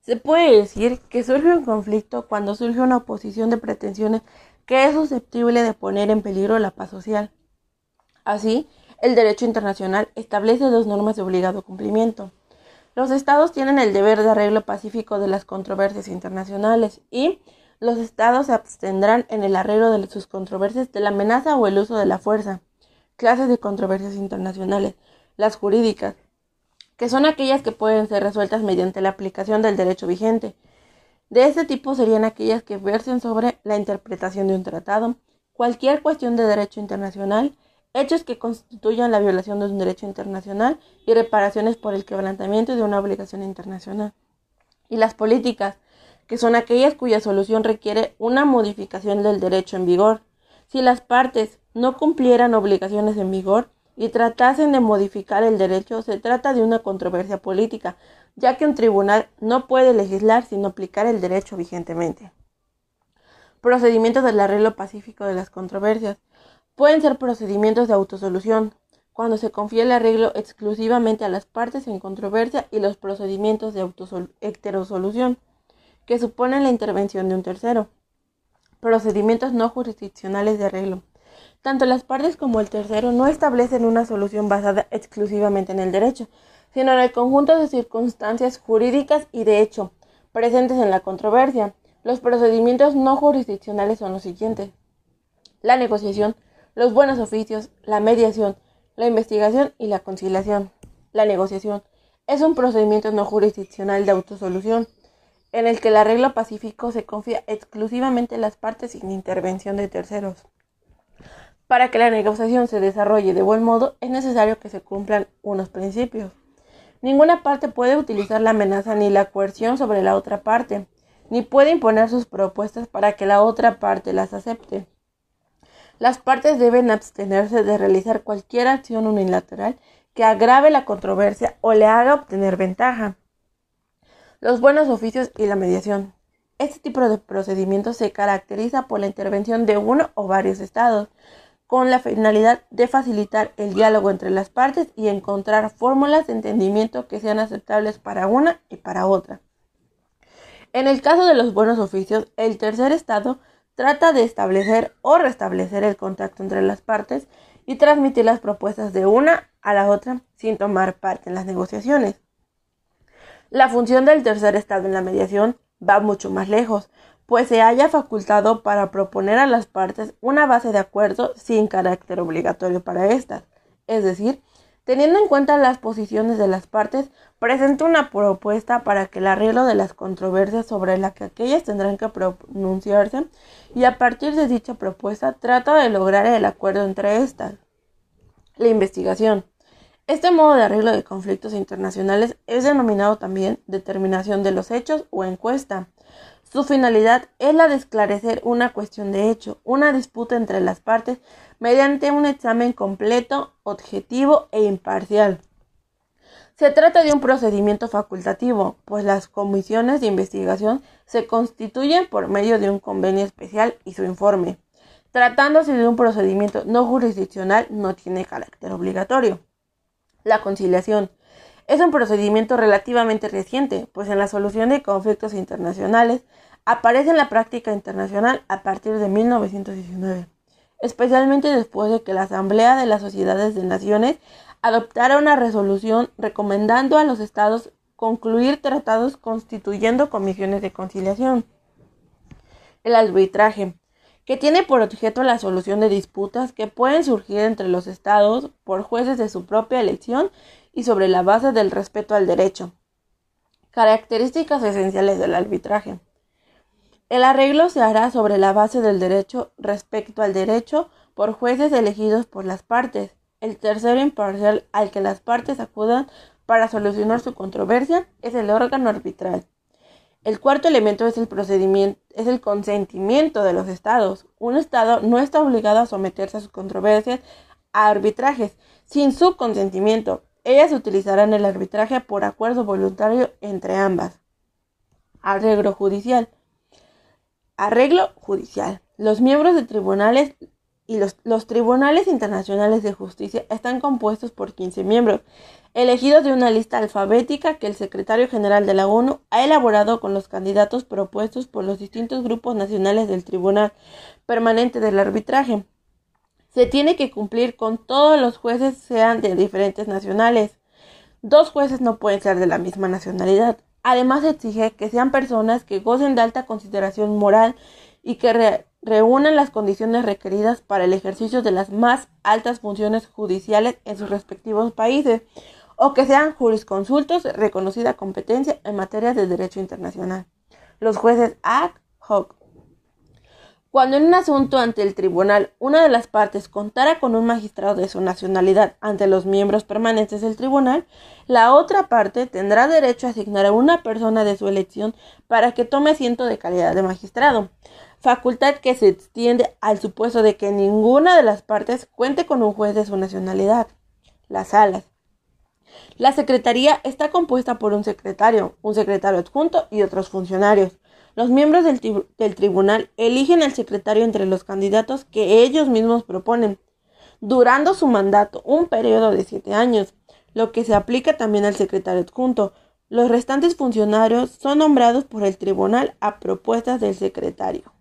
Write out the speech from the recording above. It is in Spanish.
Se puede decir que surge un conflicto cuando surge una oposición de pretensiones que es susceptible de poner en peligro la paz social. Así, el derecho internacional establece dos normas de obligado cumplimiento. Los estados tienen el deber de arreglo pacífico de las controversias internacionales y los estados se abstendrán en el arreglo de sus controversias de la amenaza o el uso de la fuerza. Clases de controversias internacionales. Las jurídicas, que son aquellas que pueden ser resueltas mediante la aplicación del derecho vigente. De este tipo serían aquellas que versen sobre la interpretación de un tratado, cualquier cuestión de derecho internacional, hechos que constituyan la violación de un derecho internacional y reparaciones por el quebrantamiento de una obligación internacional. Y las políticas, que son aquellas cuya solución requiere una modificación del derecho en vigor. Si las partes no cumplieran obligaciones en vigor y tratasen de modificar el derecho, se trata de una controversia política, ya que un tribunal no puede legislar sin aplicar el derecho vigentemente. Procedimientos del arreglo pacífico de las controversias. Pueden ser procedimientos de autosolución, cuando se confía el arreglo exclusivamente a las partes en controversia y los procedimientos de heterosolución, que suponen la intervención de un tercero. Procedimientos no jurisdiccionales de arreglo. Tanto las partes como el tercero no establecen una solución basada exclusivamente en el derecho, sino en el conjunto de circunstancias jurídicas y de hecho presentes en la controversia. Los procedimientos no jurisdiccionales son los siguientes. La negociación, los buenos oficios, la mediación, la investigación y la conciliación. La negociación es un procedimiento no jurisdiccional de autosolución, en el que el arreglo pacífico se confía exclusivamente en las partes sin intervención de terceros. Para que la negociación se desarrolle de buen modo es necesario que se cumplan unos principios. Ninguna parte puede utilizar la amenaza ni la coerción sobre la otra parte, ni puede imponer sus propuestas para que la otra parte las acepte. Las partes deben abstenerse de realizar cualquier acción unilateral que agrave la controversia o le haga obtener ventaja. Los buenos oficios y la mediación. Este tipo de procedimiento se caracteriza por la intervención de uno o varios estados, con la finalidad de facilitar el diálogo entre las partes y encontrar fórmulas de entendimiento que sean aceptables para una y para otra. En el caso de los buenos oficios, el tercer estado trata de establecer o restablecer el contacto entre las partes y transmitir las propuestas de una a la otra sin tomar parte en las negociaciones. La función del tercer estado en la mediación va mucho más lejos, pues se haya facultado para proponer a las partes una base de acuerdo sin carácter obligatorio para estas, es decir, Teniendo en cuenta las posiciones de las partes, presenta una propuesta para que el arreglo de las controversias sobre la que aquellas tendrán que pronunciarse y a partir de dicha propuesta trata de lograr el acuerdo entre estas. La investigación. Este modo de arreglo de conflictos internacionales es denominado también determinación de los hechos o encuesta. Su finalidad es la de esclarecer una cuestión de hecho, una disputa entre las partes, mediante un examen completo, objetivo e imparcial. Se trata de un procedimiento facultativo, pues las comisiones de investigación se constituyen por medio de un convenio especial y su informe. Tratándose de un procedimiento no jurisdiccional, no tiene carácter obligatorio. La conciliación es un procedimiento relativamente reciente, pues en la solución de conflictos internacionales aparece en la práctica internacional a partir de 1919, especialmente después de que la Asamblea de las Sociedades de Naciones adoptara una resolución recomendando a los estados concluir tratados constituyendo comisiones de conciliación. El arbitraje, que tiene por objeto la solución de disputas que pueden surgir entre los estados por jueces de su propia elección y sobre la base del respeto al derecho. Características esenciales del arbitraje. El arreglo se hará sobre la base del derecho respecto al derecho por jueces elegidos por las partes. El tercero imparcial al que las partes acudan para solucionar su controversia es el órgano arbitral. El cuarto elemento es el procedimiento, es el consentimiento de los estados. Un estado no está obligado a someterse a sus controversias a arbitrajes sin su consentimiento. Ellas utilizarán el arbitraje por acuerdo voluntario entre ambas. Arreglo judicial. Arreglo judicial. Los miembros de tribunales y los, tribunales internacionales de justicia están compuestos por 15 miembros, elegidos de una lista alfabética que el secretario general de la ONU ha elaborado con los candidatos propuestos por los distintos grupos nacionales del Tribunal Permanente del Arbitraje. Se tiene que cumplir con todos los jueces sean de diferentes nacionales. Dos jueces no pueden ser de la misma nacionalidad. Además exige que sean personas que gocen de alta consideración moral y que reúnan las condiciones requeridas para el ejercicio de las más altas funciones judiciales en sus respectivos países o que sean jurisconsultos reconocida competencia en materia de derecho internacional. Los jueces ad hoc. Cuando en un asunto ante el tribunal una de las partes contara con un magistrado de su nacionalidad ante los miembros permanentes del tribunal, la otra parte tendrá derecho a asignar a una persona de su elección para que tome asiento de calidad de magistrado facultad que se extiende al supuesto de que ninguna de las partes cuente con un juez de su nacionalidad. Las salas. La Secretaría está compuesta por un secretario, un secretario adjunto y otros funcionarios. Los miembros del, del, tribunal eligen al secretario entre los candidatos que ellos mismos proponen, durando su mandato un periodo de siete años, lo que se aplica también al secretario adjunto. Los restantes funcionarios son nombrados por el tribunal a propuestas del secretario.